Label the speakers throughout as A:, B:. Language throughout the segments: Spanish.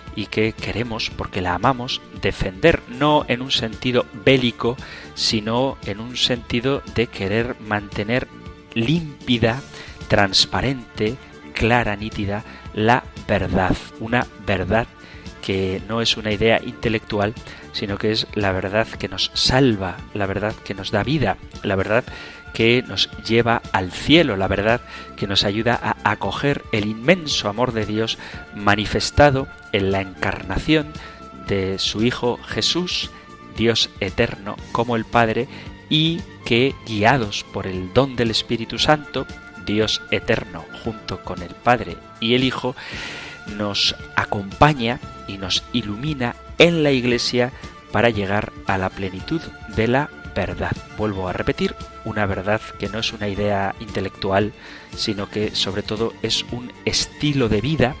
A: y que queremos, porque la amamos, defender, no en un sentido bélico, sino en un sentido de querer mantener límpida, transparente, clara, nítida, la verdad, una verdad que no es una idea intelectual, sino que es la verdad que nos salva, la verdad que nos da vida, la verdad que nos lleva al cielo, la verdad que nos ayuda a acoger el inmenso amor de Dios manifestado en la encarnación de su Hijo Jesús, Dios eterno como el Padre, y que guiados por el don del Espíritu Santo, Dios eterno junto con el Padre y el Hijo, nos acompaña y nos ilumina en la Iglesia para llegar a la plenitud de la verdad. Vuelvo a repetir, una verdad que no es una idea intelectual, sino que sobre todo es un estilo de vida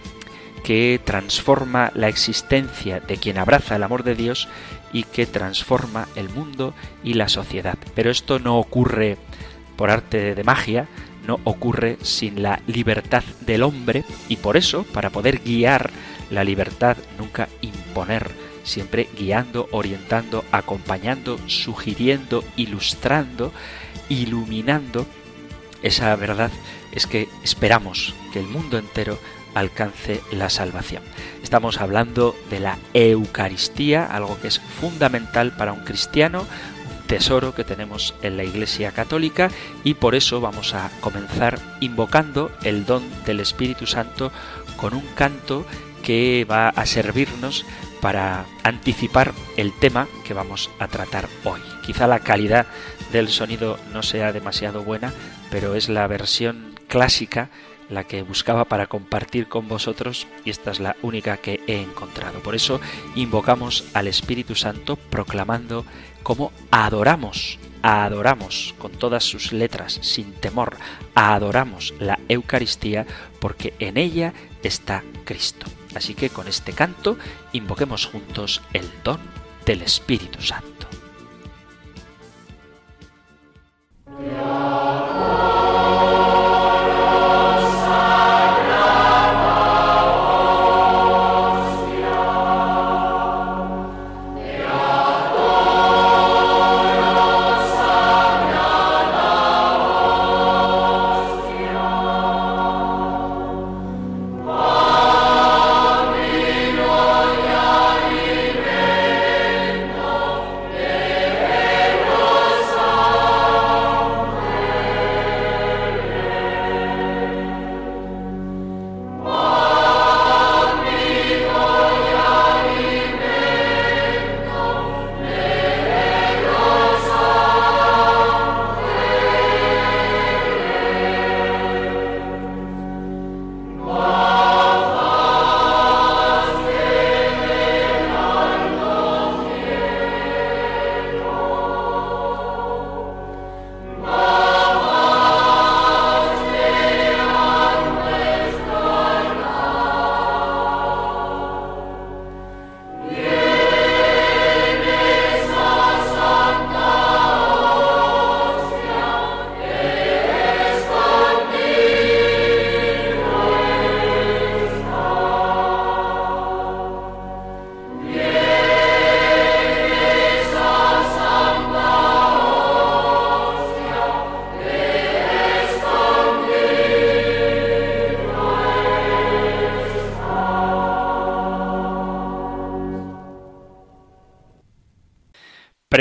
A: que transforma la existencia de quien abraza el amor de Dios y que transforma el mundo y la sociedad. Pero esto no ocurre por arte de magia, no ocurre sin la libertad del hombre y por eso, para poder guiar la libertad, nunca imponer siempre guiando, orientando, acompañando, sugiriendo, ilustrando, iluminando esa verdad es que esperamos que el mundo entero alcance la salvación. Estamos hablando de la Eucaristía, algo que es fundamental para un cristiano, un tesoro que tenemos en la Iglesia Católica y por eso vamos a comenzar invocando el don del Espíritu Santo con un canto que va a servirnos para anticipar el tema que vamos a tratar hoy. Quizá la calidad del sonido no sea demasiado buena, pero es la versión clásica la que buscaba para compartir con vosotros y esta es la única que he encontrado. Por eso invocamos al Espíritu Santo proclamando cómo adoramos, adoramos con todas sus letras, sin temor, adoramos la Eucaristía porque en ella está Cristo. Así que con este canto invoquemos juntos el don del Espíritu Santo.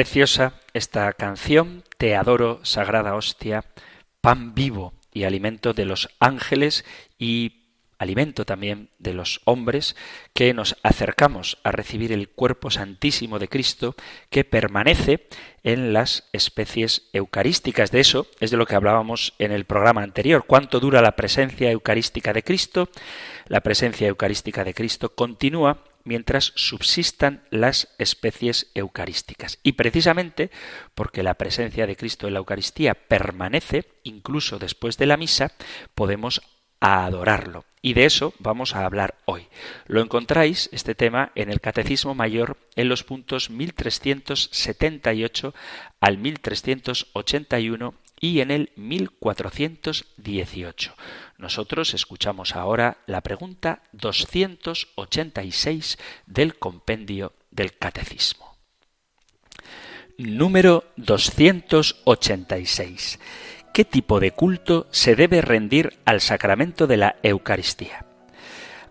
A: Preciosa esta canción, Te adoro, sagrada hostia, pan vivo y alimento de los ángeles y alimento también de los hombres que nos acercamos a recibir el cuerpo santísimo de Cristo que permanece en las especies eucarísticas. De eso es de lo que hablábamos en el programa anterior. ¿Cuánto dura la presencia eucarística de Cristo? La presencia eucarística de Cristo continúa mientras subsistan las especies eucarísticas. Y precisamente porque la presencia de Cristo en la Eucaristía permanece, incluso después de la misa, podemos adorarlo. Y de eso vamos a hablar hoy. Lo encontráis, este tema, en el Catecismo Mayor en los puntos 1378 al 1381 y en el 1418. Nosotros escuchamos ahora la pregunta 286 del compendio del Catecismo. Número 286. ¿Qué tipo de culto se debe rendir al sacramento de la Eucaristía?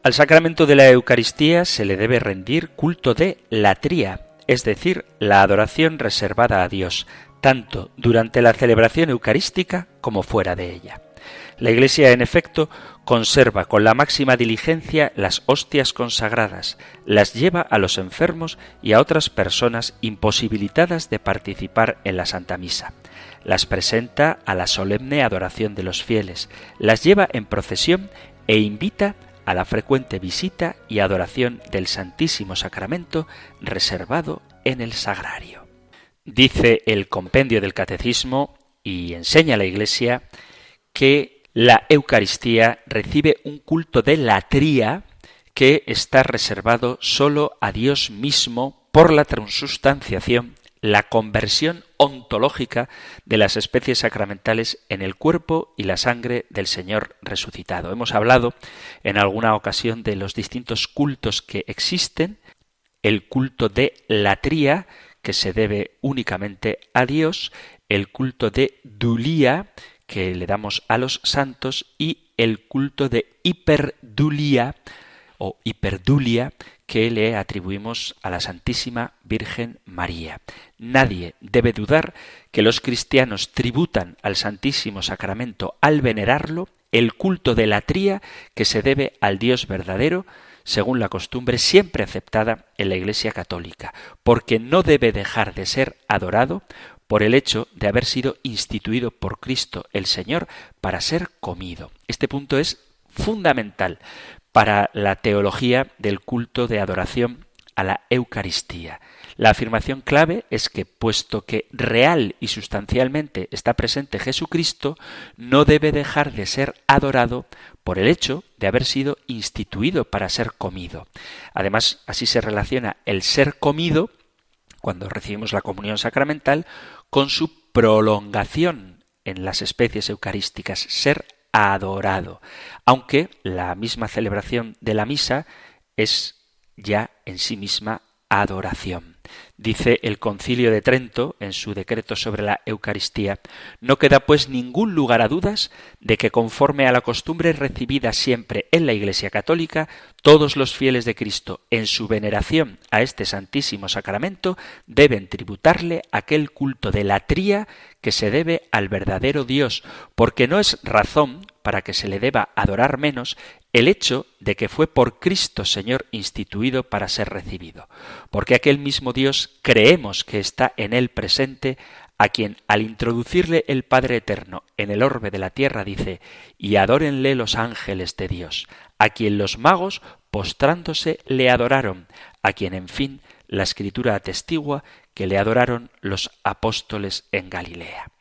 A: Al sacramento de la Eucaristía se le debe rendir culto de latría, es decir, la adoración reservada a Dios, tanto durante la celebración eucarística como fuera de ella. La Iglesia, en efecto, conserva con la máxima diligencia las hostias consagradas, las lleva a los enfermos y a otras personas imposibilitadas de participar en la Santa Misa. Las presenta a la solemne adoración de los fieles, las lleva en procesión e invita a la frecuente visita y adoración del Santísimo Sacramento reservado en el sagrario. Dice el compendio del Catecismo y enseña a la Iglesia que la Eucaristía recibe un culto de latría que está reservado sólo a Dios mismo por la transustanciación, la conversión ontológica de las especies sacramentales en el cuerpo y la sangre del Señor resucitado. Hemos hablado en alguna ocasión de los distintos cultos que existen, el culto de latría, que se debe únicamente a Dios, el culto de dulía, que le damos a los santos, y el culto de hiperdulía o hiperdulia que le atribuimos a la Santísima Virgen María. Nadie debe dudar que los cristianos tributan al Santísimo Sacramento al venerarlo el culto de la tría que se debe al Dios verdadero, según la costumbre siempre aceptada en la Iglesia católica, porque no debe dejar de ser adorado por el hecho de haber sido instituido por Cristo el Señor para ser comido. Este punto es fundamental para la teología del culto de adoración a la Eucaristía. La afirmación clave es que, puesto que real y sustancialmente está presente Jesucristo, no debe dejar de ser adorado por el hecho de haber sido instituido para ser comido. Además, así se relaciona el ser comido, cuando recibimos la comunión sacramental, con su prolongación en las especies eucarísticas, ser adorado, aunque la misma celebración de la misa es ya en sí misma adoración. Dice el concilio de Trento en su decreto sobre la Eucaristía, no queda pues ningún lugar a dudas de que conforme a la costumbre recibida siempre en la Iglesia católica, todos los fieles de Cristo en su veneración a este santísimo sacramento deben tributarle aquel culto de la tría que se debe al verdadero Dios, porque no es razón para que se le deba adorar menos el hecho de que fue por Cristo Señor instituido para ser recibido, porque aquel mismo Dios creemos que está en él presente, a quien al introducirle el Padre Eterno en el orbe de la tierra dice, y adórenle los ángeles de Dios, a quien los magos postrándose le adoraron, a quien en fin la escritura atestigua que le adoraron los apóstoles en Galilea.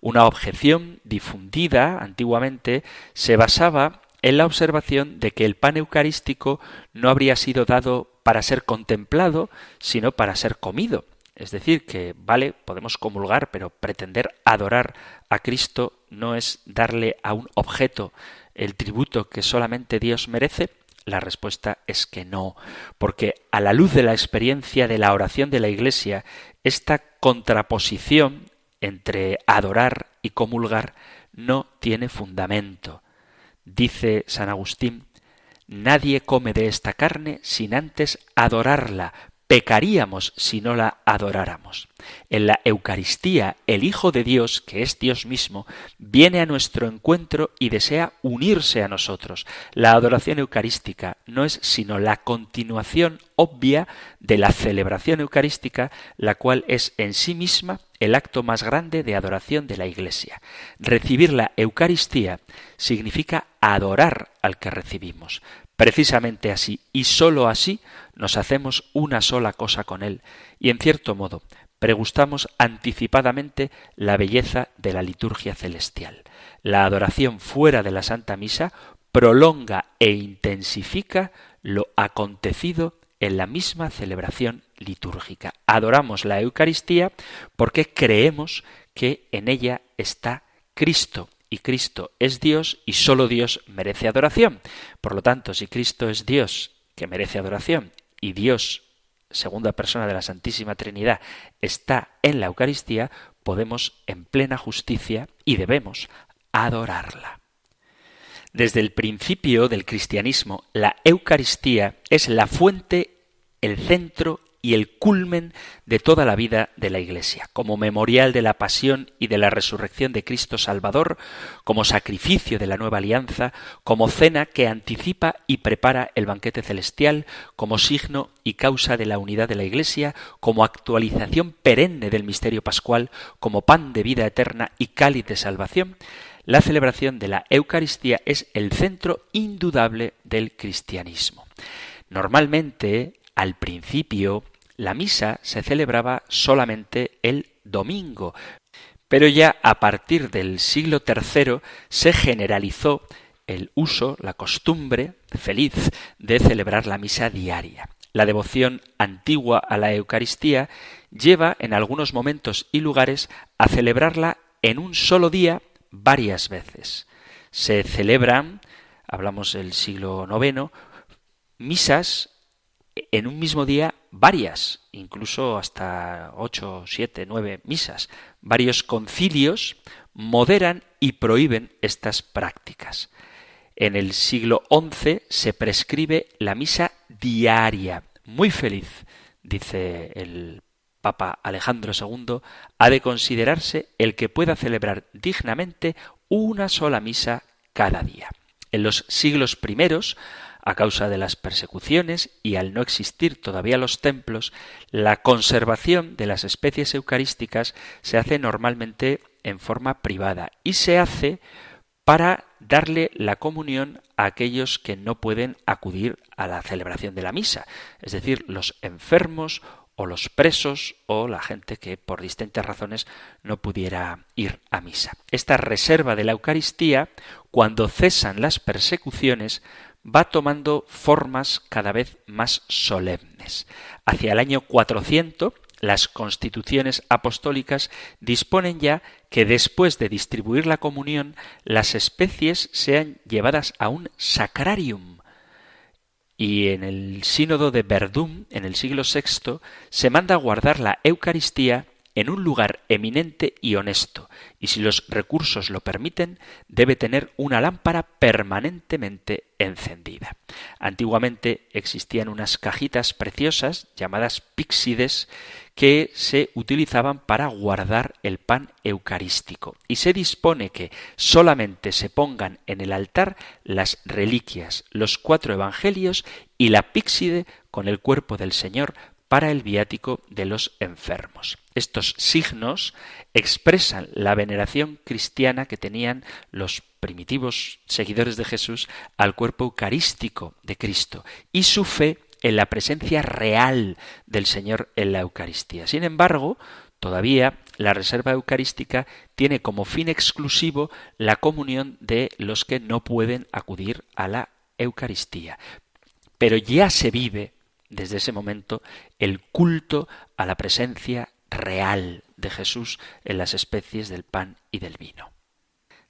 A: Una objeción difundida antiguamente se basaba en la observación de que el pan eucarístico no habría sido dado para ser contemplado, sino para ser comido. Es decir, que vale, podemos comulgar, pero pretender adorar a Cristo no es darle a un objeto el tributo que solamente Dios merece. La respuesta es que no, porque a la luz de la experiencia de la oración de la Iglesia, esta contraposición entre adorar y comulgar no tiene fundamento. Dice San Agustín, nadie come de esta carne sin antes adorarla, pecaríamos si no la adoráramos. En la Eucaristía, el Hijo de Dios, que es Dios mismo, viene a nuestro encuentro y desea unirse a nosotros. La adoración eucarística no es sino la continuación obvia de la celebración eucarística, la cual es en sí misma el acto más grande de adoración de la Iglesia. Recibir la Eucaristía significa adorar al que recibimos. Precisamente así, y sólo así, nos hacemos una sola cosa con Él, y en cierto modo pregustamos anticipadamente la belleza de la liturgia celestial. La adoración fuera de la Santa Misa prolonga e intensifica lo acontecido en la misma celebración litúrgica. Adoramos la Eucaristía porque creemos que en ella está Cristo y Cristo es Dios y sólo Dios merece adoración. Por lo tanto, si Cristo es Dios que merece adoración y Dios, segunda persona de la Santísima Trinidad, está en la Eucaristía, podemos en plena justicia y debemos adorarla. Desde el principio del cristianismo, la Eucaristía es la fuente, el centro y el culmen de toda la vida de la Iglesia, como memorial de la pasión y de la resurrección de Cristo Salvador, como sacrificio de la nueva alianza, como cena que anticipa y prepara el banquete celestial, como signo y causa de la unidad de la Iglesia, como actualización perenne del misterio pascual, como pan de vida eterna y cáliz de salvación, la celebración de la Eucaristía es el centro indudable del cristianismo. Normalmente al principio, la misa se celebraba solamente el domingo, pero ya a partir del siglo III se generalizó el uso, la costumbre feliz de celebrar la misa diaria. La devoción antigua a la Eucaristía lleva en algunos momentos y lugares a celebrarla en un solo día varias veces. Se celebran, hablamos del siglo IX, misas en un mismo día varias, incluso hasta ocho, siete, nueve misas. Varios concilios moderan y prohíben estas prácticas. En el siglo XI se prescribe la misa diaria. Muy feliz, dice el Papa Alejandro II, ha de considerarse el que pueda celebrar dignamente una sola misa cada día. En los siglos primeros a causa de las persecuciones y al no existir todavía los templos, la conservación de las especies eucarísticas se hace normalmente en forma privada y se hace para darle la comunión a aquellos que no pueden acudir a la celebración de la misa, es decir, los enfermos o los presos o la gente que por distintas razones no pudiera ir a misa. Esta reserva de la Eucaristía, cuando cesan las persecuciones, va tomando formas cada vez más solemnes. Hacia el año 400, las constituciones apostólicas disponen ya que después de distribuir la comunión, las especies sean llevadas a un sacrarium. Y en el sínodo de Verdún, en el siglo VI, se manda guardar la Eucaristía en un lugar eminente y honesto, y si los recursos lo permiten, debe tener una lámpara permanentemente encendida. Antiguamente existían unas cajitas preciosas llamadas píxides que se utilizaban para guardar el pan eucarístico y se dispone que solamente se pongan en el altar las reliquias, los cuatro evangelios y la píxide con el cuerpo del Señor para el viático de los enfermos. Estos signos expresan la veneración cristiana que tenían los primitivos seguidores de Jesús al cuerpo eucarístico de Cristo y su fe en la presencia real del Señor en la Eucaristía. Sin embargo, todavía la reserva eucarística tiene como fin exclusivo la comunión de los que no pueden acudir a la Eucaristía. Pero ya se vive desde ese momento el culto a la presencia real de Jesús en las especies del pan y del vino.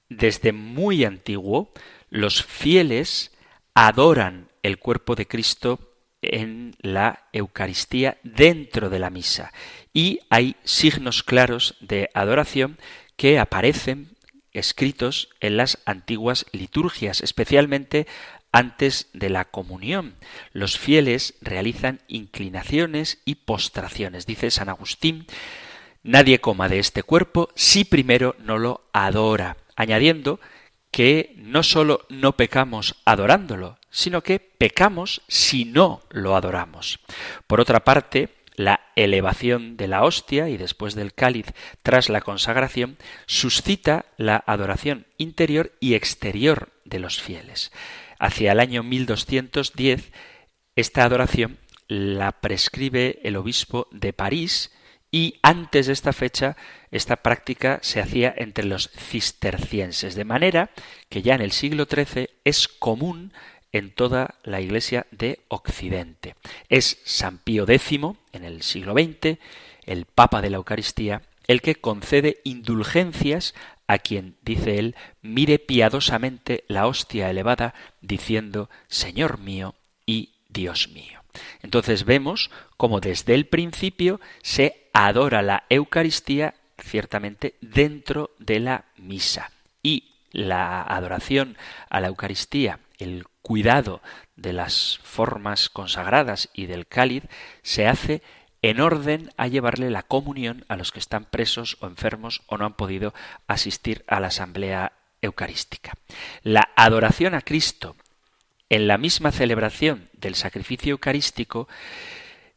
A: Desde muy antiguo, los fieles adoran el cuerpo de Cristo en la Eucaristía dentro de la misa y hay signos claros de adoración que aparecen escritos en las antiguas liturgias, especialmente antes de la comunión. Los fieles realizan inclinaciones y postraciones. Dice San Agustín, nadie coma de este cuerpo si primero no lo adora, añadiendo que no sólo no pecamos adorándolo, sino que pecamos si no lo adoramos. Por otra parte, la elevación de la hostia y después del cáliz tras la consagración suscita la adoración interior y exterior de los fieles. Hacia el año 1210, esta adoración la prescribe el obispo de París y antes de esta fecha esta práctica se hacía entre los cistercienses, de manera que ya en el siglo XIII es común en toda la Iglesia de Occidente. Es San Pío X, en el siglo XX, el Papa de la Eucaristía, el que concede indulgencias a quien, dice él, mire piadosamente la hostia elevada, diciendo Señor mío y Dios mío. Entonces vemos cómo desde el principio se adora la Eucaristía ciertamente dentro de la misa. Y la adoración a la Eucaristía, el cuidado de las formas consagradas y del cáliz, se hace en orden a llevarle la comunión a los que están presos o enfermos o no han podido asistir a la asamblea eucarística. La adoración a Cristo en la misma celebración del sacrificio eucarístico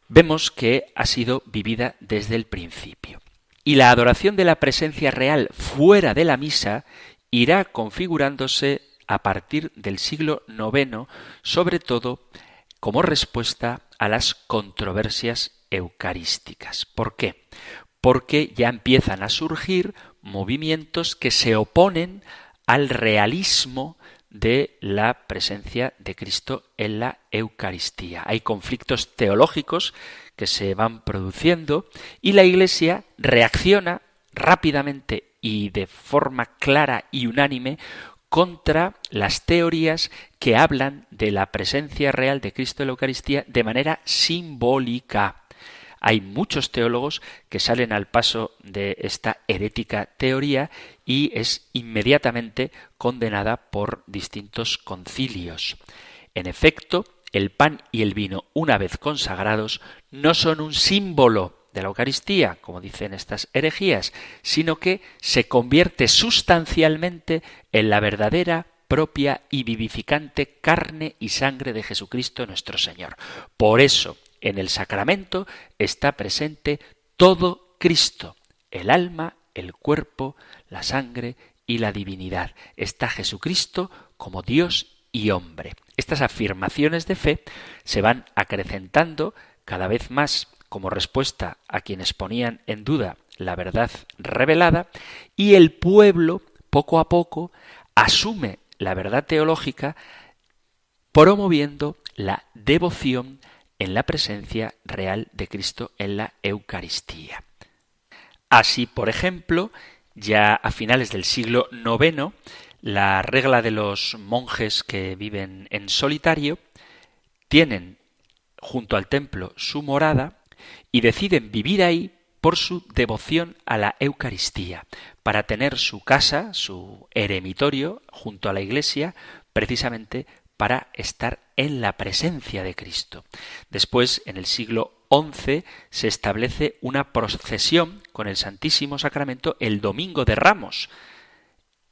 A: vemos que ha sido vivida desde el principio. Y la adoración de la presencia real fuera de la misa irá configurándose a partir del siglo IX, sobre todo como respuesta a las controversias eucarísticas. ¿Por qué? Porque ya empiezan a surgir movimientos que se oponen al realismo de la presencia de Cristo en la Eucaristía. Hay conflictos teológicos que se van produciendo y la Iglesia reacciona rápidamente y de forma clara y unánime contra las teorías que hablan de la presencia real de Cristo en la Eucaristía de manera simbólica. Hay muchos teólogos que salen al paso de esta herética teoría y es inmediatamente condenada por distintos concilios. En efecto, el pan y el vino, una vez consagrados, no son un símbolo de la Eucaristía, como dicen estas herejías, sino que se convierte sustancialmente en la verdadera propia y vivificante carne y sangre de Jesucristo nuestro Señor. Por eso, en el sacramento está presente todo Cristo, el alma, el cuerpo, la sangre y la divinidad. Está Jesucristo como Dios y hombre. Estas afirmaciones de fe se van acrecentando cada vez más como respuesta a quienes ponían en duda la verdad revelada y el pueblo poco a poco asume la verdad teológica promoviendo la devoción en la presencia real de Cristo en la Eucaristía. Así, por ejemplo, ya a finales del siglo IX, la regla de los monjes que viven en solitario tienen junto al templo su morada y deciden vivir ahí por su devoción a la Eucaristía, para tener su casa, su eremitorio, junto a la iglesia, precisamente para estar en la presencia de Cristo. Después, en el siglo XI, se establece una procesión con el Santísimo Sacramento el Domingo de Ramos.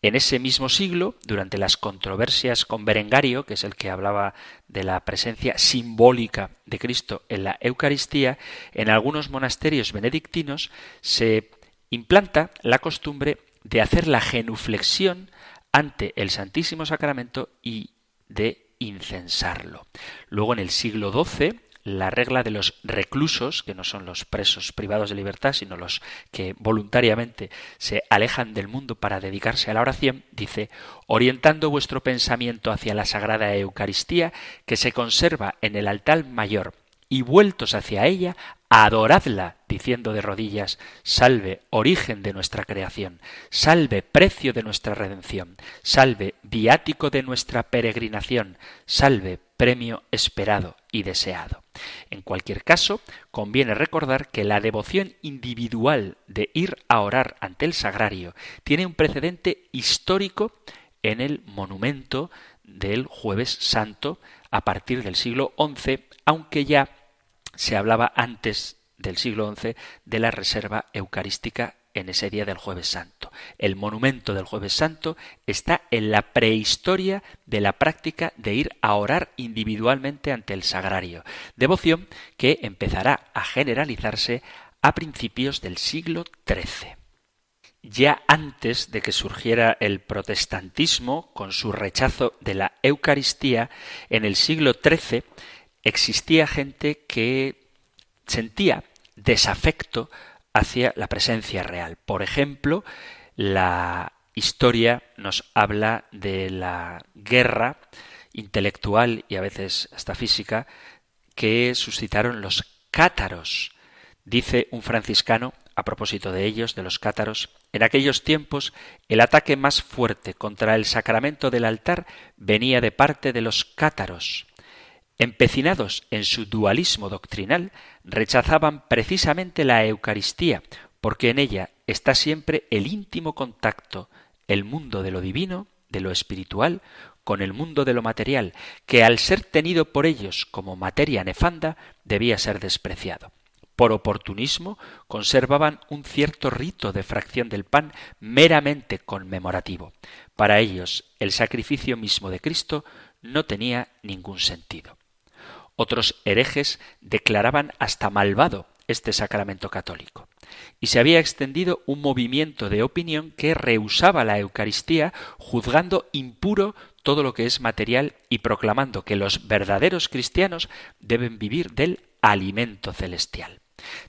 A: En ese mismo siglo, durante las controversias con Berengario, que es el que hablaba de la presencia simbólica de Cristo en la Eucaristía, en algunos monasterios benedictinos se implanta la costumbre de hacer la genuflexión ante el Santísimo Sacramento y de incensarlo. Luego en el siglo XII la regla de los reclusos, que no son los presos privados de libertad, sino los que voluntariamente se alejan del mundo para dedicarse a la oración, dice, orientando vuestro pensamiento hacia la Sagrada Eucaristía, que se conserva en el altar mayor, y vueltos hacia ella, adoradla, diciendo de rodillas, salve, origen de nuestra creación, salve, precio de nuestra redención, salve, viático de nuestra peregrinación, salve, premio esperado y deseado. En cualquier caso, conviene recordar que la devoción individual de ir a orar ante el sagrario tiene un precedente histórico en el monumento del jueves santo a partir del siglo XI, aunque ya se hablaba antes del siglo XI de la reserva eucarística en ese día del jueves santo. El monumento del jueves santo está en la prehistoria de la práctica de ir a orar individualmente ante el sagrario, devoción que empezará a generalizarse a principios del siglo XIII. Ya antes de que surgiera el protestantismo, con su rechazo de la Eucaristía, en el siglo XIII existía gente que sentía desafecto hacia la presencia real. Por ejemplo, la historia nos habla de la guerra intelectual y a veces hasta física que suscitaron los cátaros. Dice un franciscano, a propósito de ellos, de los cátaros, en aquellos tiempos el ataque más fuerte contra el sacramento del altar venía de parte de los cátaros. Empecinados en su dualismo doctrinal, rechazaban precisamente la Eucaristía, porque en ella está siempre el íntimo contacto, el mundo de lo divino, de lo espiritual, con el mundo de lo material, que al ser tenido por ellos como materia nefanda, debía ser despreciado. Por oportunismo conservaban un cierto rito de fracción del pan meramente conmemorativo. Para ellos el sacrificio mismo de Cristo no tenía ningún sentido. Otros herejes declaraban hasta malvado este sacramento católico. Y se había extendido un movimiento de opinión que rehusaba la Eucaristía, juzgando impuro todo lo que es material y proclamando que los verdaderos cristianos deben vivir del alimento celestial.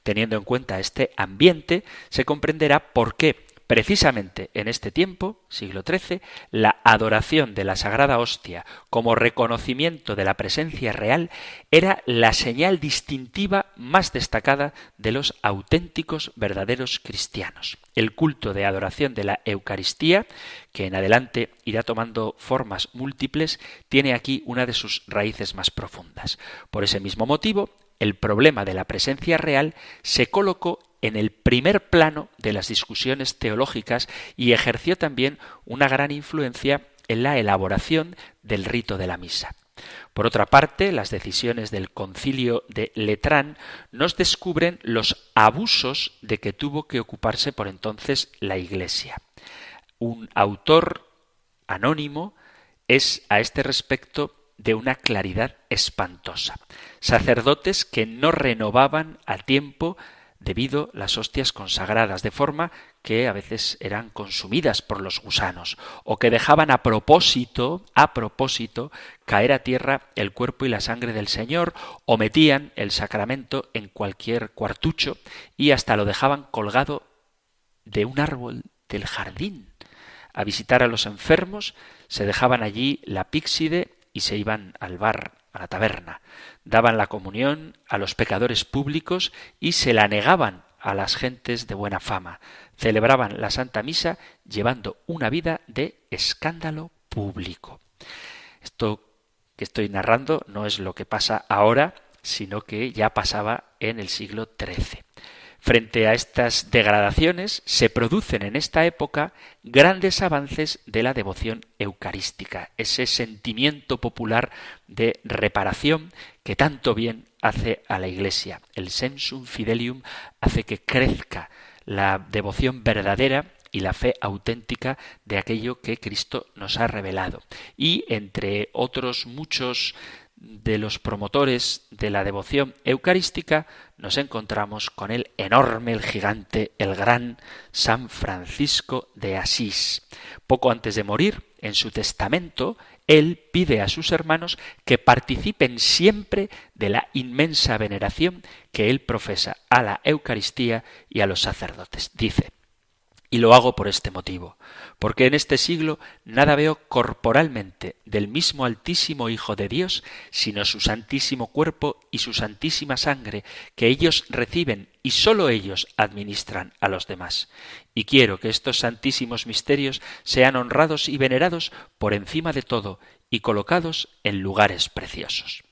A: Teniendo en cuenta este ambiente, se comprenderá por qué Precisamente en este tiempo, siglo XIII, la adoración de la Sagrada Hostia como reconocimiento de la presencia real era la señal distintiva más destacada de los auténticos verdaderos cristianos. El culto de adoración de la Eucaristía, que en adelante irá tomando formas múltiples, tiene aquí una de sus raíces más profundas. Por ese mismo motivo, el problema de la presencia real se colocó en el primer plano de las discusiones teológicas y ejerció también una gran influencia en la elaboración del rito de la misa. Por otra parte, las decisiones del concilio de Letrán nos descubren los abusos de que tuvo que ocuparse por entonces la Iglesia. Un autor anónimo es a este respecto de una claridad espantosa. Sacerdotes que no renovaban a tiempo debido las hostias consagradas, de forma que a veces eran consumidas por los gusanos, o que dejaban a propósito, a propósito, caer a tierra el cuerpo y la sangre del Señor, o metían el sacramento en cualquier cuartucho y hasta lo dejaban colgado de un árbol del jardín. A visitar a los enfermos, se dejaban allí la píxide y se iban al bar a la taberna, daban la comunión a los pecadores públicos y se la negaban a las gentes de buena fama, celebraban la Santa Misa llevando una vida de escándalo público. Esto que estoy narrando no es lo que pasa ahora, sino que ya pasaba en el siglo XIII. Frente a estas degradaciones se producen en esta época grandes avances de la devoción eucarística, ese sentimiento popular de reparación que tanto bien hace a la Iglesia. El sensum fidelium hace que crezca la devoción verdadera y la fe auténtica de aquello que Cristo nos ha revelado. Y entre otros muchos de los promotores de la devoción eucarística nos encontramos con el enorme, el gigante, el gran San Francisco de Asís. Poco antes de morir, en su testamento, él pide a sus hermanos que participen siempre de la inmensa veneración que él profesa a la Eucaristía y a los sacerdotes. Dice, y lo hago por este motivo, porque en este siglo nada veo corporalmente del mismo Altísimo Hijo de Dios, sino su santísimo cuerpo y su santísima sangre, que ellos reciben y sólo ellos administran a los demás. Y quiero que estos santísimos misterios sean honrados y venerados por encima de todo y colocados en lugares preciosos.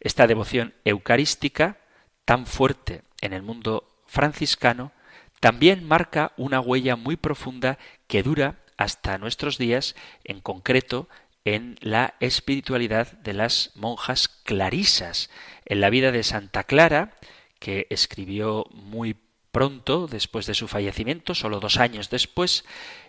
A: Esta devoción eucarística, tan fuerte en el mundo franciscano, también marca una huella muy profunda que dura hasta nuestros días, en concreto en la espiritualidad de las monjas clarisas. En la vida de Santa Clara, que escribió muy pronto después de su fallecimiento, solo dos años después,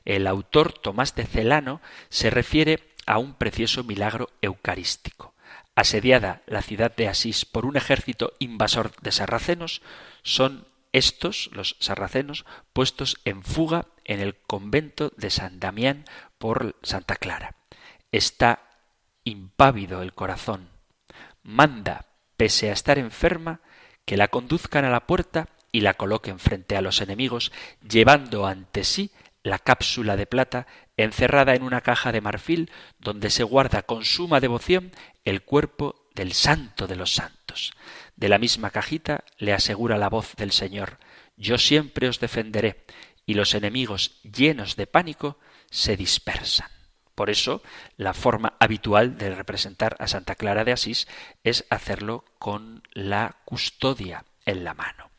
A: el autor Tomás de Celano se refiere a un precioso milagro eucarístico. Asediada la ciudad de Asís por un ejército invasor de sarracenos, son estos, los sarracenos, puestos en fuga en el convento de San Damián por Santa Clara. Está impávido el corazón. Manda, pese a estar enferma, que la conduzcan a la puerta y la coloquen frente a los enemigos, llevando ante sí la cápsula de plata encerrada en una caja de marfil donde se guarda con suma devoción el cuerpo del santo de los santos. De la misma cajita le asegura la voz del Señor Yo siempre os defenderé, y los enemigos llenos de pánico se dispersan. Por eso, la forma habitual de representar a Santa Clara de Asís es hacerlo con la custodia en la mano.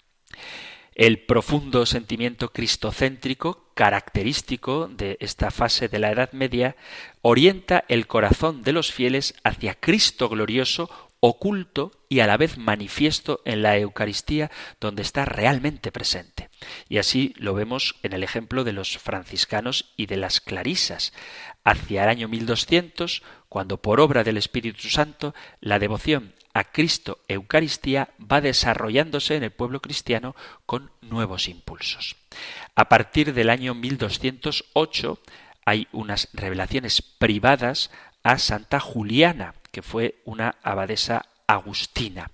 A: El profundo sentimiento cristocéntrico, característico de esta fase de la Edad Media, orienta el corazón de los fieles hacia Cristo glorioso, oculto y a la vez manifiesto en la Eucaristía, donde está realmente presente. Y así lo vemos en el ejemplo de los franciscanos y de las clarisas. Hacia el año 1200, cuando por obra del Espíritu Santo la devoción a Cristo Eucaristía va desarrollándose en el pueblo cristiano con nuevos impulsos. A partir del año 1208 hay unas revelaciones privadas a Santa Juliana, que fue una abadesa agustina.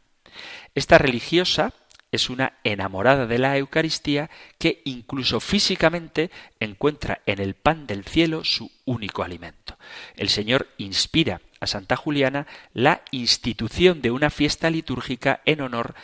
A: Esta religiosa es una enamorada de la Eucaristía que incluso físicamente encuentra en el pan del cielo su único alimento. El Señor inspira a Santa Juliana la institución de una fiesta litúrgica en honor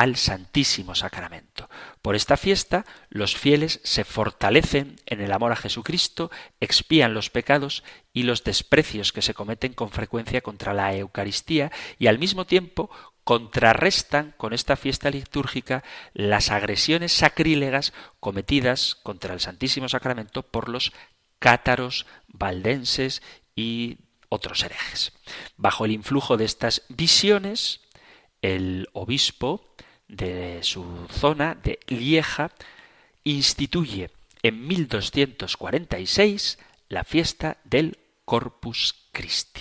A: al Santísimo Sacramento. Por esta fiesta los fieles se fortalecen en el amor a Jesucristo, expían los pecados y los desprecios que se cometen con frecuencia contra la Eucaristía y al mismo tiempo contrarrestan con esta fiesta litúrgica las agresiones sacrílegas cometidas contra el Santísimo Sacramento por los cátaros, valdenses y otros herejes. Bajo el influjo de estas visiones, el obispo de su zona, de Lieja, instituye en 1246 la fiesta del Corpus Christi.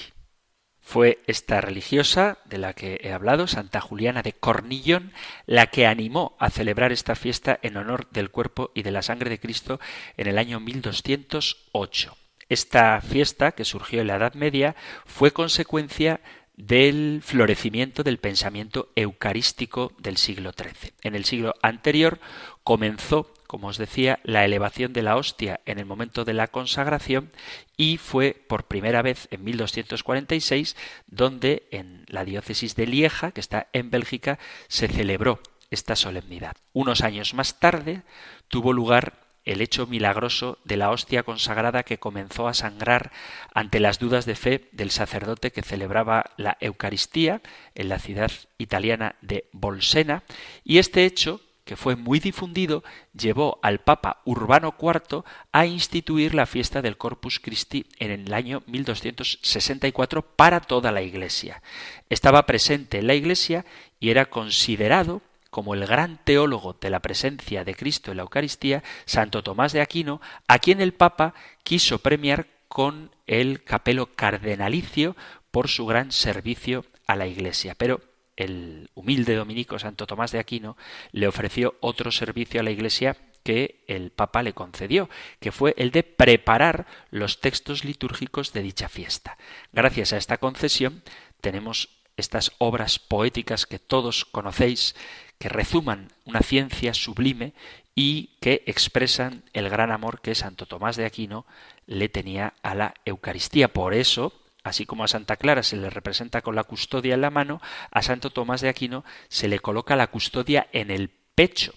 A: Fue esta religiosa de la que he hablado, Santa Juliana de Cornillón, la que animó a celebrar esta fiesta en honor del cuerpo y de la sangre de Cristo en el año 1208. Esta fiesta, que surgió en la Edad Media, fue consecuencia del florecimiento del pensamiento eucarístico del siglo XIII. En el siglo anterior comenzó, como os decía, la elevación de la hostia en el momento de la consagración y fue por primera vez en 1246 donde en la diócesis de Lieja, que está en Bélgica, se celebró esta solemnidad. Unos años más tarde tuvo lugar el hecho milagroso de la hostia consagrada que comenzó a sangrar ante las dudas de fe del sacerdote que celebraba la Eucaristía en la ciudad italiana de Bolsena, y este hecho que fue muy difundido, llevó al Papa Urbano IV a instituir la fiesta del Corpus Christi en el año 1264 para toda la Iglesia. Estaba presente en la Iglesia y era considerado como el gran teólogo de la presencia de Cristo en la Eucaristía, Santo Tomás de Aquino, a quien el Papa quiso premiar con el capelo cardenalicio por su gran servicio a la Iglesia. Pero el humilde dominico Santo Tomás de Aquino le ofreció otro servicio a la Iglesia que el Papa le concedió, que fue el de preparar los textos litúrgicos de dicha fiesta. Gracias a esta concesión tenemos estas obras poéticas que todos conocéis, que rezuman una ciencia sublime y que expresan el gran amor que Santo Tomás de Aquino le tenía a la Eucaristía. Por eso, así como a Santa Clara se le representa con la custodia en la mano, a Santo Tomás de Aquino se le coloca la custodia en el pecho.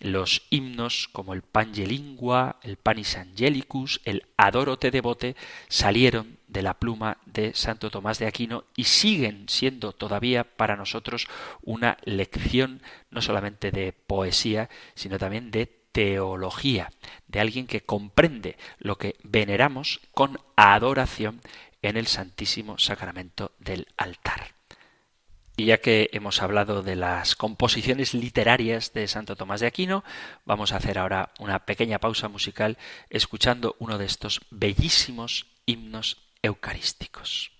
A: Los himnos como el Pange Lingua, el Panis Angelicus, el Adoro te devote salieron de la pluma de Santo Tomás de Aquino y siguen siendo todavía para nosotros una lección no solamente de poesía, sino también de teología, de alguien que comprende lo que veneramos con adoración
B: en el Santísimo Sacramento del altar. Y ya que hemos hablado de las composiciones literarias de Santo Tomás de Aquino, vamos a hacer ahora una pequeña pausa musical escuchando uno de estos bellísimos himnos eucarísticos.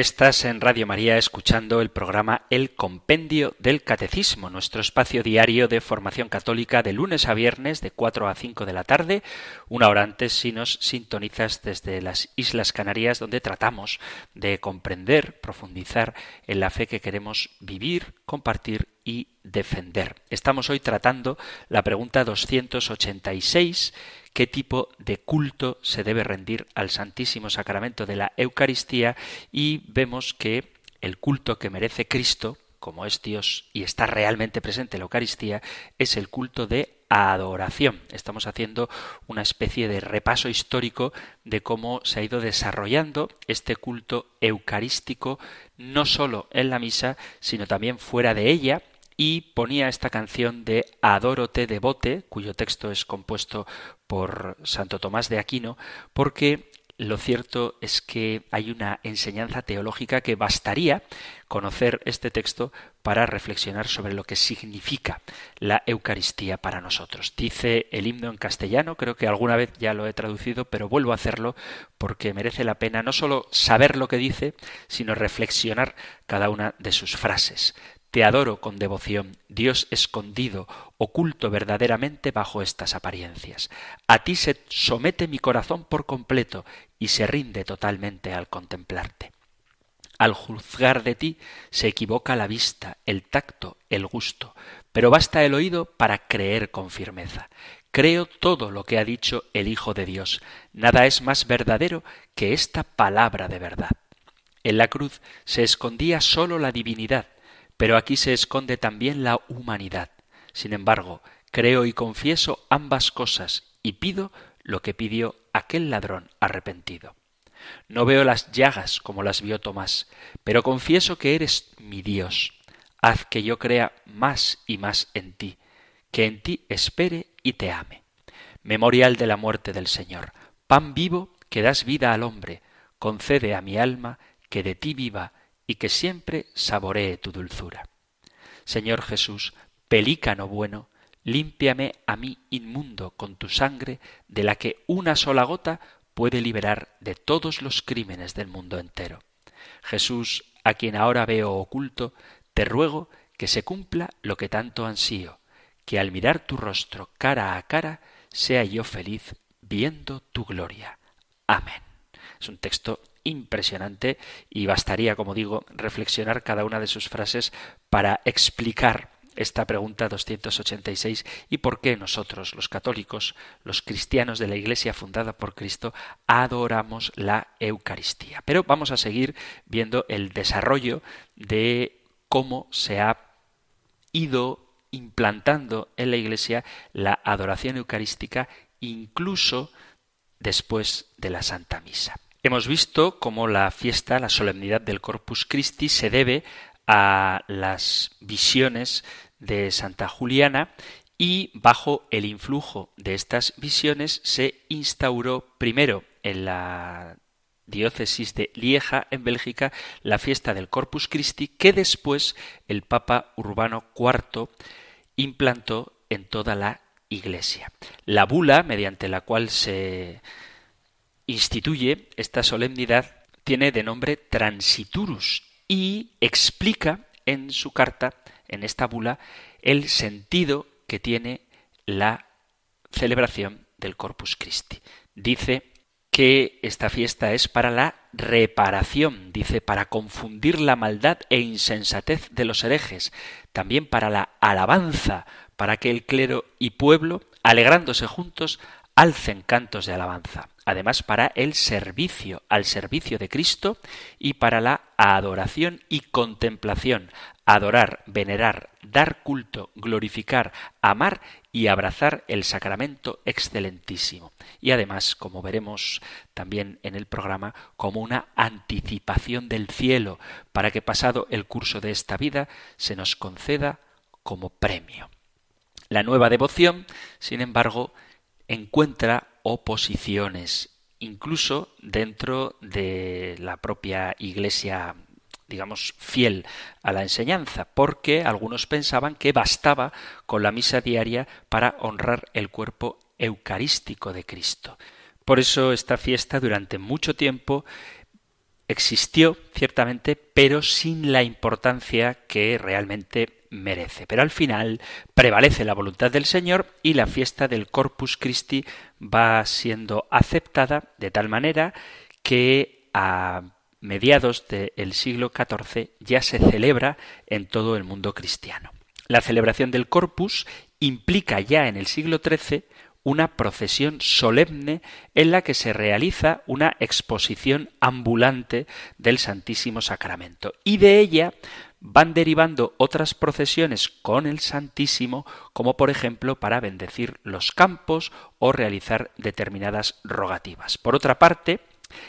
A: Estás en Radio María escuchando el programa El Compendio del Catecismo, nuestro espacio diario de formación católica de lunes a viernes de 4 a 5 de la tarde, una hora antes si nos sintonizas desde las Islas Canarias, donde tratamos de comprender, profundizar en la fe que queremos vivir, compartir y defender. Estamos hoy tratando la pregunta 286 qué tipo de culto se debe rendir al Santísimo Sacramento de la Eucaristía y vemos que el culto que merece Cristo, como es Dios y está realmente presente en la Eucaristía, es el culto de adoración. Estamos haciendo una especie de repaso histórico de cómo se ha ido desarrollando este culto eucarístico, no solo en la misa, sino también fuera de ella, y ponía esta canción de Adórote devote, cuyo texto es compuesto por Santo Tomás de Aquino, porque lo cierto es que hay una enseñanza teológica que bastaría conocer este texto para reflexionar sobre lo que significa la Eucaristía para nosotros. Dice el himno en castellano, creo que alguna vez ya lo he traducido, pero vuelvo a hacerlo porque merece la pena no solo saber lo que dice, sino reflexionar cada una de sus frases. Te adoro con devoción, Dios escondido, oculto verdaderamente bajo estas apariencias. A ti se somete mi corazón por completo y se rinde totalmente al contemplarte. Al juzgar de ti se equivoca la vista, el tacto, el gusto, pero basta el oído para creer con firmeza. Creo todo lo que ha dicho el Hijo de Dios. Nada es más verdadero que esta palabra de verdad. En la cruz se escondía sólo la divinidad, pero aquí se esconde también la humanidad. Sin embargo, creo y confieso ambas cosas y pido lo que pidió aquel ladrón arrepentido. No veo las llagas como las vio Tomás, pero confieso que eres mi Dios. Haz que yo crea más y más en ti, que en ti espere y te ame. Memorial de la muerte del Señor, pan vivo que das vida al hombre, concede a mi alma que de ti viva y que siempre saboree tu dulzura. Señor Jesús, pelícano bueno, límpiame a mí inmundo con tu sangre, de la que una sola gota puede liberar de todos los crímenes del mundo entero. Jesús, a quien ahora veo oculto, te ruego que se cumpla lo que tanto ansío, que al mirar tu rostro cara a cara sea yo feliz viendo tu gloria. Amén. Es un texto impresionante y bastaría, como digo, reflexionar cada una de sus frases para explicar esta pregunta 286 y por qué nosotros, los católicos, los cristianos de la Iglesia fundada por Cristo, adoramos la Eucaristía. Pero vamos a seguir viendo el desarrollo de cómo se ha ido implantando en la Iglesia la adoración eucarística incluso después de la Santa Misa. Hemos visto cómo la fiesta, la solemnidad del Corpus Christi se debe a las visiones de Santa Juliana y bajo el influjo de estas visiones se instauró primero en la diócesis de Lieja, en Bélgica, la fiesta del Corpus Christi, que después el Papa Urbano IV implantó en toda la Iglesia. La bula, mediante la cual se instituye esta solemnidad tiene de nombre Transiturus y explica en su carta, en esta bula, el sentido que tiene la celebración del Corpus Christi. Dice que esta fiesta es para la reparación, dice, para confundir la maldad e insensatez de los herejes, también para la alabanza, para que el clero y pueblo, alegrándose juntos, alcen cantos de alabanza además para el servicio, al servicio de Cristo y para la adoración y contemplación, adorar, venerar, dar culto, glorificar, amar y abrazar el sacramento excelentísimo. Y además, como veremos también en el programa, como una anticipación del cielo, para que pasado el curso de esta vida se nos conceda como premio. La nueva devoción, sin embargo, encuentra oposiciones, incluso dentro de la propia Iglesia digamos, fiel a la enseñanza, porque algunos pensaban que bastaba con la misa diaria para honrar el cuerpo eucarístico de Cristo. Por eso esta fiesta durante mucho tiempo existió ciertamente, pero sin la importancia que realmente merece. Pero al final prevalece la voluntad del Señor y la fiesta del Corpus Christi va siendo aceptada de tal manera que a mediados del siglo XIV ya se celebra en todo el mundo cristiano. La celebración del Corpus implica ya en el siglo XIII una procesión solemne en la que se realiza una exposición ambulante del Santísimo Sacramento. Y de ella van derivando otras procesiones con el Santísimo, como por ejemplo para bendecir los campos o realizar determinadas rogativas. Por otra parte,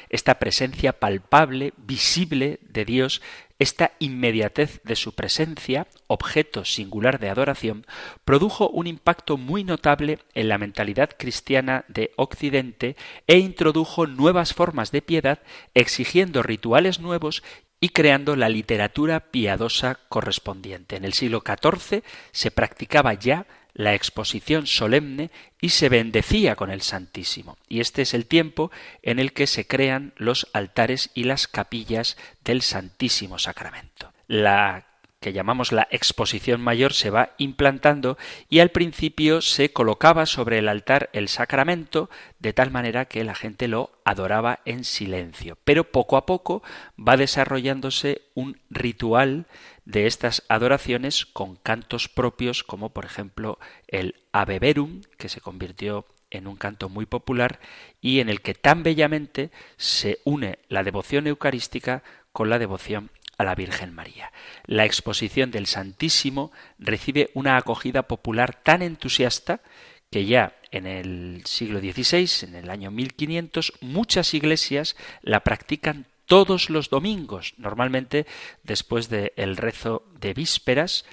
A: esta presencia palpable, visible de Dios, esta inmediatez de su presencia, objeto singular de adoración, produjo un impacto muy notable en la mentalidad cristiana de Occidente e introdujo nuevas formas de piedad, exigiendo rituales nuevos y creando la literatura piadosa correspondiente. En el siglo XIV se practicaba ya la exposición solemne y se bendecía con el Santísimo. Y este es el tiempo en el que se crean los altares y las capillas del Santísimo Sacramento. La que llamamos la exposición mayor se va implantando y al principio se colocaba sobre el altar el sacramento de tal manera que la gente lo adoraba en silencio. Pero poco a poco va desarrollándose un ritual de estas adoraciones con cantos propios como por ejemplo el Ave Verum, que se convirtió en un canto muy popular y en el que tan bellamente se une la devoción eucarística con la devoción a la Virgen María. La exposición del Santísimo recibe una acogida popular tan entusiasta que ya en el siglo XVI, en el año 1500, muchas iglesias la practican todos los domingos, normalmente después del rezo de vísperas,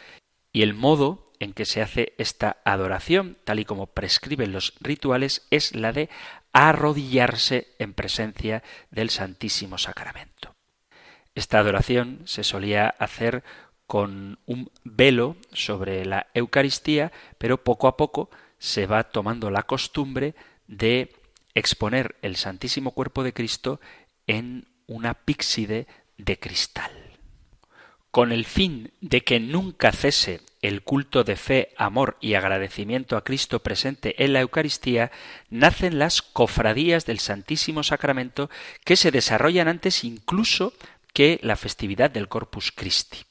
A: y el modo en que se hace esta adoración, tal y como prescriben los rituales, es la de arrodillarse en presencia del Santísimo Sacramento. Esta adoración se solía hacer con un velo sobre la Eucaristía, pero poco a poco se va tomando la costumbre de exponer el Santísimo Cuerpo de Cristo en una píxide de cristal. Con el fin de que nunca cese el culto de fe, amor y agradecimiento a Cristo presente en la Eucaristía, nacen las cofradías del Santísimo Sacramento que se desarrollan antes incluso que la festividad del Corpus Christi.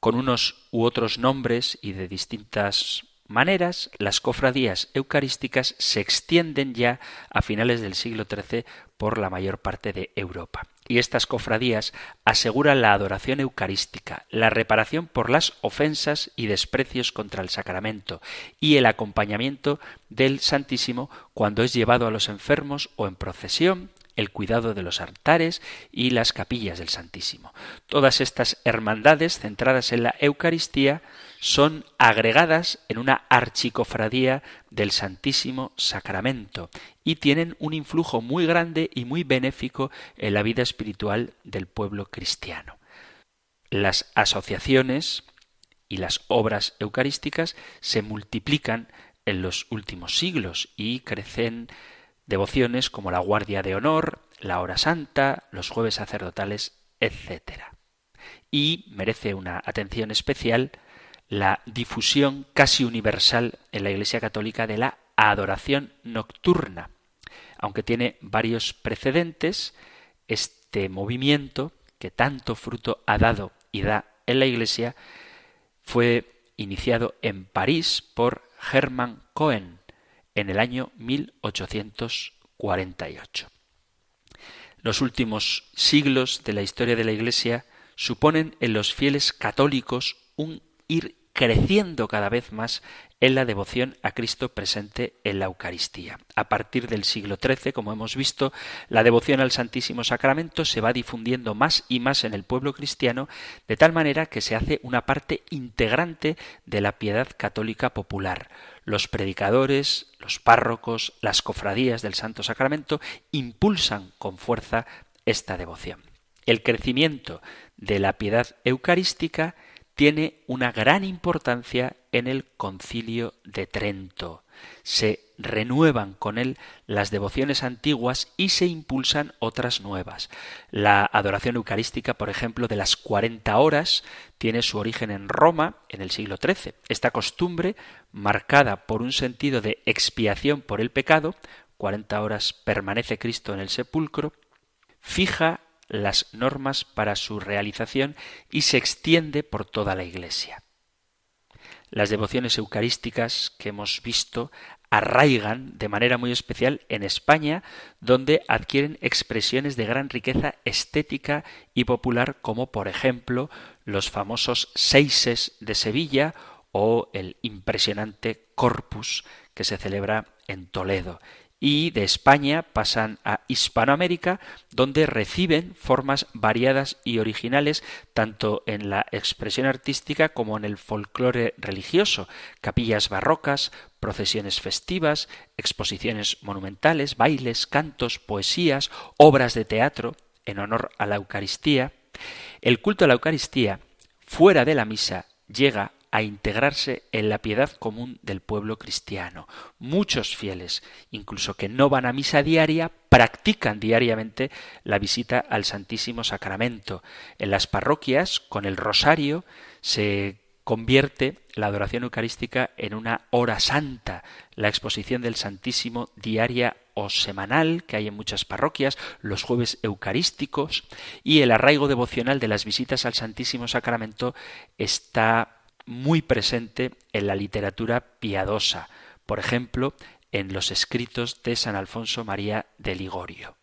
A: Con unos u otros nombres y de distintas maneras, las cofradías eucarísticas se extienden ya a finales del siglo XIII por la mayor parte de Europa. Y estas cofradías aseguran la adoración eucarística, la reparación por las ofensas y desprecios contra el sacramento y el acompañamiento del Santísimo cuando es llevado a los enfermos o en procesión el cuidado de los altares y las capillas del Santísimo. Todas estas hermandades centradas en la Eucaristía son agregadas en una archicofradía del Santísimo Sacramento y tienen un influjo muy grande y muy benéfico en la vida espiritual del pueblo cristiano. Las asociaciones y las obras eucarísticas se multiplican en los últimos siglos y crecen devociones como la Guardia de Honor, la Hora Santa, los jueves sacerdotales, etc. Y merece una atención especial la difusión casi universal en la Iglesia Católica de la adoración nocturna. Aunque tiene varios precedentes, este movimiento, que tanto fruto ha dado y da en la Iglesia, fue iniciado en París por Hermann Cohen, en el año 1848. Los últimos siglos de la historia de la Iglesia suponen en los fieles católicos un ir creciendo cada vez más en la devoción a Cristo presente en la Eucaristía. A partir del siglo XIII, como hemos visto, la devoción al Santísimo Sacramento se va difundiendo más y más en el pueblo cristiano, de tal manera que se hace una parte integrante de la piedad católica popular. Los predicadores, los párrocos, las cofradías del Santo Sacramento impulsan con fuerza esta devoción. El crecimiento de la piedad eucarística tiene una gran importancia en el concilio de Trento. Se renuevan con él las devociones antiguas y se impulsan otras nuevas. La adoración eucarística, por ejemplo, de las 40 horas tiene su origen en Roma en el siglo XIII. Esta costumbre, marcada por un sentido de expiación por el pecado, 40 horas permanece Cristo en el sepulcro, fija las normas para su realización y se extiende por toda la Iglesia. Las devociones eucarísticas que hemos visto arraigan de manera muy especial en España, donde adquieren expresiones de gran riqueza estética y popular, como por ejemplo los famosos seises de Sevilla o el impresionante Corpus que se celebra en Toledo y de España pasan a Hispanoamérica, donde reciben formas variadas y originales tanto en la expresión artística como en el folclore religioso, capillas barrocas, procesiones festivas, exposiciones monumentales, bailes, cantos, poesías, obras de teatro en honor a la Eucaristía. El culto a la Eucaristía, fuera de la misa, llega a integrarse en la piedad común del pueblo cristiano. Muchos fieles, incluso que no van a misa diaria, practican diariamente la visita al Santísimo Sacramento. En las parroquias, con el rosario, se convierte la adoración eucarística en una hora santa, la exposición del Santísimo diaria o semanal que hay en muchas parroquias, los jueves eucarísticos y el arraigo devocional de las visitas al Santísimo Sacramento está muy presente en la literatura piadosa, por ejemplo, en los escritos de San Alfonso María de Ligorio.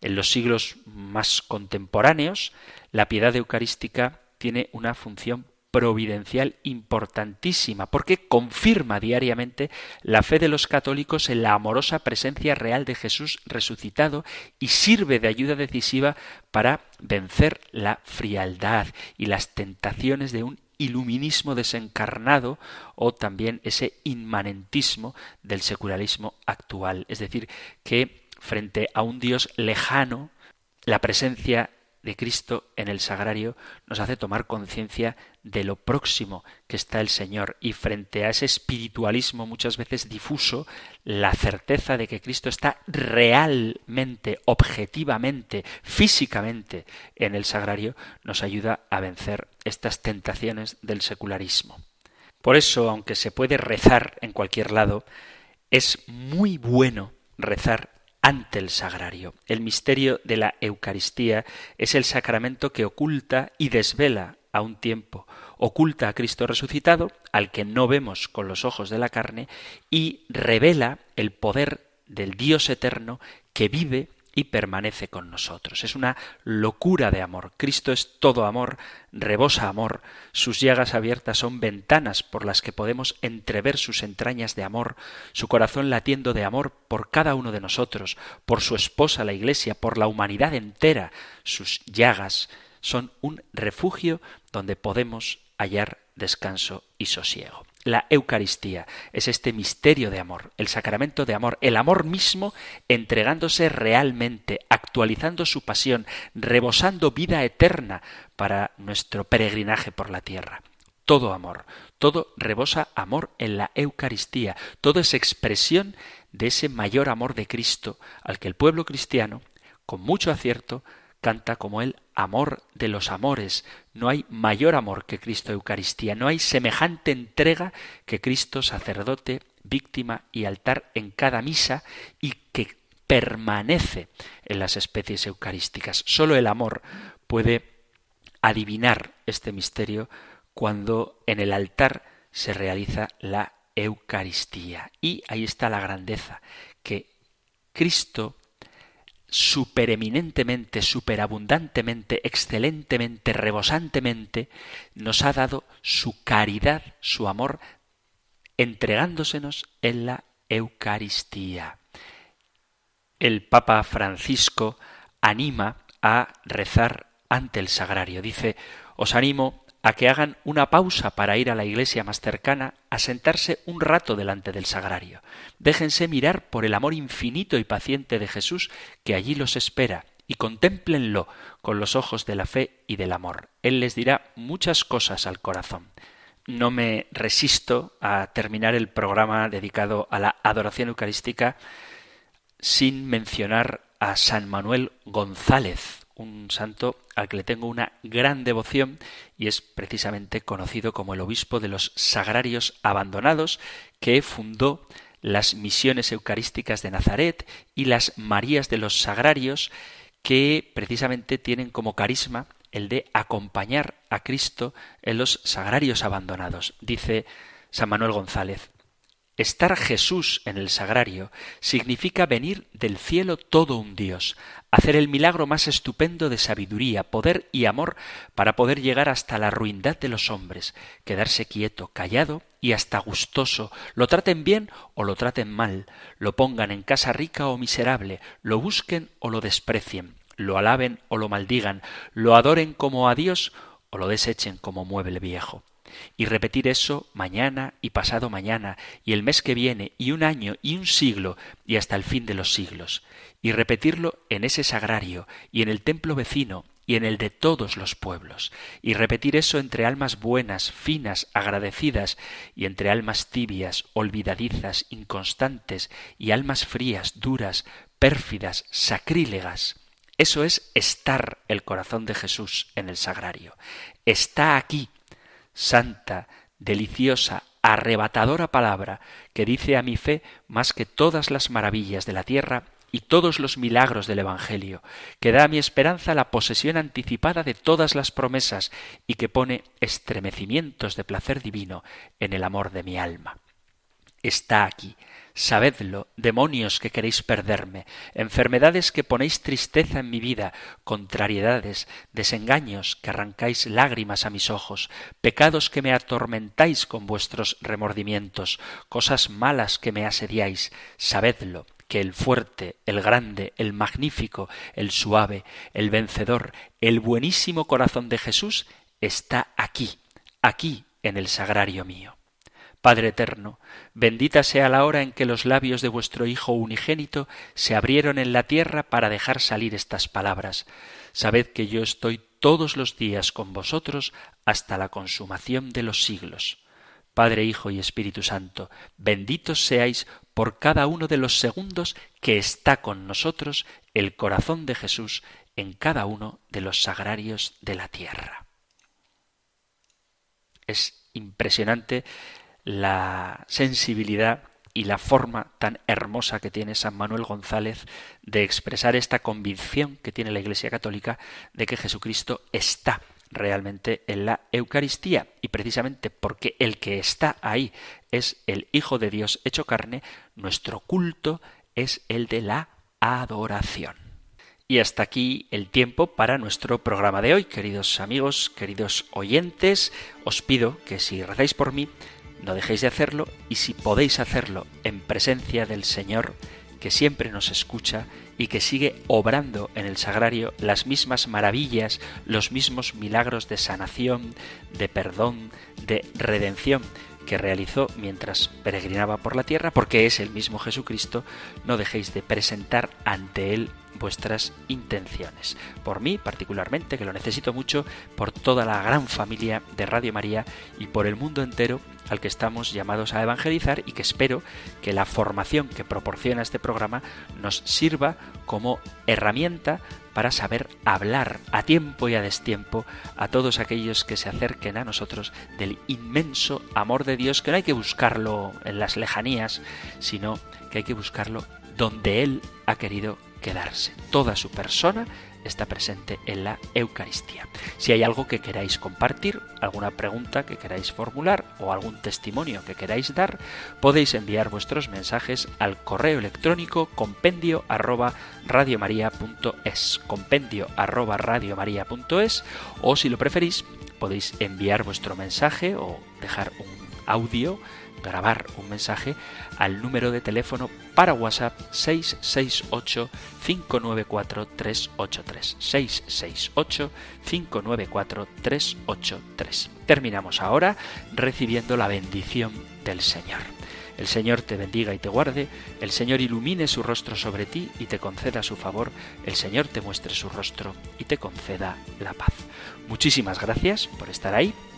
A: En los siglos más contemporáneos, la piedad eucarística tiene una función providencial importantísima, porque confirma diariamente la fe de los católicos en la amorosa presencia real de Jesús resucitado y sirve de ayuda decisiva para vencer la frialdad y las tentaciones de un iluminismo desencarnado o también ese inmanentismo del secularismo actual. Es decir, que frente a un Dios lejano, la presencia de Cristo en el sagrario nos hace tomar conciencia de lo próximo que está el Señor y frente a ese espiritualismo muchas veces difuso, la certeza de que Cristo está realmente, objetivamente, físicamente en el sagrario nos ayuda a vencer estas tentaciones del secularismo. Por eso, aunque se puede rezar en cualquier lado, es muy bueno rezar ante el sagrario. El misterio de la Eucaristía es el sacramento que oculta y desvela a un tiempo, oculta a Cristo resucitado, al que no vemos con los ojos de la carne, y revela el poder del Dios eterno que vive y permanece con nosotros. Es una locura de amor. Cristo es todo amor, rebosa amor. Sus llagas abiertas son ventanas por las que podemos entrever sus entrañas de amor, su corazón latiendo de amor por cada uno de nosotros, por su esposa la Iglesia, por la humanidad entera. Sus llagas son un refugio donde podemos hallar descanso y sosiego. La Eucaristía es este misterio de amor, el sacramento de amor, el amor mismo entregándose realmente, actualizando su pasión, rebosando vida eterna para nuestro peregrinaje por la tierra. Todo amor, todo rebosa amor en la Eucaristía, todo es expresión de ese mayor amor de Cristo al que el pueblo cristiano, con mucho acierto, canta como el amor de los amores. No hay mayor amor que Cristo Eucaristía, no hay semejante entrega que Cristo sacerdote, víctima y altar en cada misa y que permanece en las especies eucarísticas. Solo el amor puede adivinar este misterio cuando en el altar se realiza la Eucaristía. Y ahí está la grandeza, que Cristo supereminentemente, superabundantemente, excelentemente, rebosantemente, nos ha dado su caridad, su amor, entregándosenos en la Eucaristía. El Papa Francisco anima a rezar ante el sagrario. Dice, os animo a que hagan una pausa para ir a la iglesia más cercana, a sentarse un rato delante del sagrario. Déjense mirar por el amor infinito y paciente de Jesús que allí los espera, y contémplenlo con los ojos de la fe y del amor. Él les dirá muchas cosas al corazón. no me resisto a terminar el programa dedicado a la adoración eucarística sin mencionar a San Manuel González, un santo al que le tengo una gran devoción y es precisamente conocido como el obispo de los sagrarios abandonados que fundó las misiones eucarísticas de Nazaret y las Marías de los Sagrarios que precisamente tienen como carisma el de acompañar a Cristo en los sagrarios abandonados. Dice San Manuel González, Estar Jesús en el sagrario significa venir del cielo todo un Dios, hacer el milagro más estupendo de sabiduría, poder y amor para poder llegar hasta la ruindad de los hombres, quedarse quieto, callado y hasta gustoso, lo traten bien o lo traten mal, lo pongan en casa rica o miserable, lo busquen o lo desprecien, lo alaben o lo maldigan, lo adoren como a Dios o lo desechen como mueble viejo y repetir eso mañana y pasado mañana y el mes que viene y un año y un siglo y hasta el fin de los siglos, y repetirlo en ese sagrario y en el templo vecino y en el de todos los pueblos, y repetir eso entre almas buenas, finas, agradecidas, y entre almas tibias, olvidadizas, inconstantes, y almas frías, duras, pérfidas, sacrílegas. Eso es estar el corazón de Jesús en el sagrario. Está aquí, santa, deliciosa, arrebatadora palabra que dice a mi fe más que todas las maravillas de la tierra y todos los milagros del Evangelio, que da a mi esperanza la posesión anticipada de todas las promesas y que pone estremecimientos de placer divino en el amor de mi alma. Está aquí, Sabedlo, demonios que queréis perderme, enfermedades que ponéis tristeza en mi vida, contrariedades, desengaños que arrancáis lágrimas a mis ojos, pecados que me atormentáis con vuestros remordimientos, cosas malas que me asediáis, sabedlo, que el fuerte, el grande, el magnífico, el suave, el vencedor, el buenísimo corazón de Jesús está aquí, aquí en el sagrario mío. Padre eterno, bendita sea la hora en que los labios de vuestro Hijo unigénito se abrieron en la tierra para dejar salir estas palabras. Sabed que yo estoy todos los días con vosotros hasta la consumación de los siglos. Padre, Hijo y Espíritu Santo, benditos seáis por cada uno de los segundos que está con nosotros el corazón de Jesús en cada uno de los sagrarios de la tierra. Es impresionante la sensibilidad y la forma tan hermosa que tiene San Manuel González de expresar esta convicción que tiene la Iglesia Católica de que Jesucristo está realmente en la Eucaristía y precisamente porque el que está ahí es el Hijo de Dios hecho carne, nuestro culto es el de la adoración. Y hasta aquí el tiempo para nuestro programa de hoy, queridos amigos, queridos oyentes. Os pido que si rezáis por mí, no dejéis de hacerlo y si podéis hacerlo en presencia del Señor, que siempre nos escucha y que sigue obrando en el sagrario las mismas maravillas, los mismos milagros de sanación, de perdón, de redención que realizó mientras peregrinaba por la tierra, porque es el mismo Jesucristo, no dejéis de presentar ante Él vuestras intenciones. Por mí, particularmente, que lo necesito mucho, por toda la gran familia de Radio María y por el mundo entero al que estamos llamados a evangelizar y que espero que la formación que proporciona este programa nos sirva como herramienta para saber hablar a tiempo y a destiempo a todos aquellos que se acerquen a nosotros del inmenso amor de Dios, que no hay que buscarlo en las lejanías, sino que hay que buscarlo donde Él ha querido quedarse. Toda su persona está presente en la Eucaristía. Si hay algo que queráis compartir, alguna pregunta que queráis formular o algún testimonio que queráis dar, podéis enviar vuestros mensajes al correo electrónico compendio arroba radiomaria.es, compendio arroba o si lo preferís podéis enviar vuestro mensaje o dejar un audio grabar un mensaje al número de teléfono para WhatsApp 668 594 383 668 594 383. Terminamos ahora recibiendo la bendición del Señor. El Señor te bendiga y te guarde, el Señor ilumine su rostro sobre ti y te conceda su favor, el Señor te muestre su rostro y te conceda la paz. Muchísimas gracias por estar ahí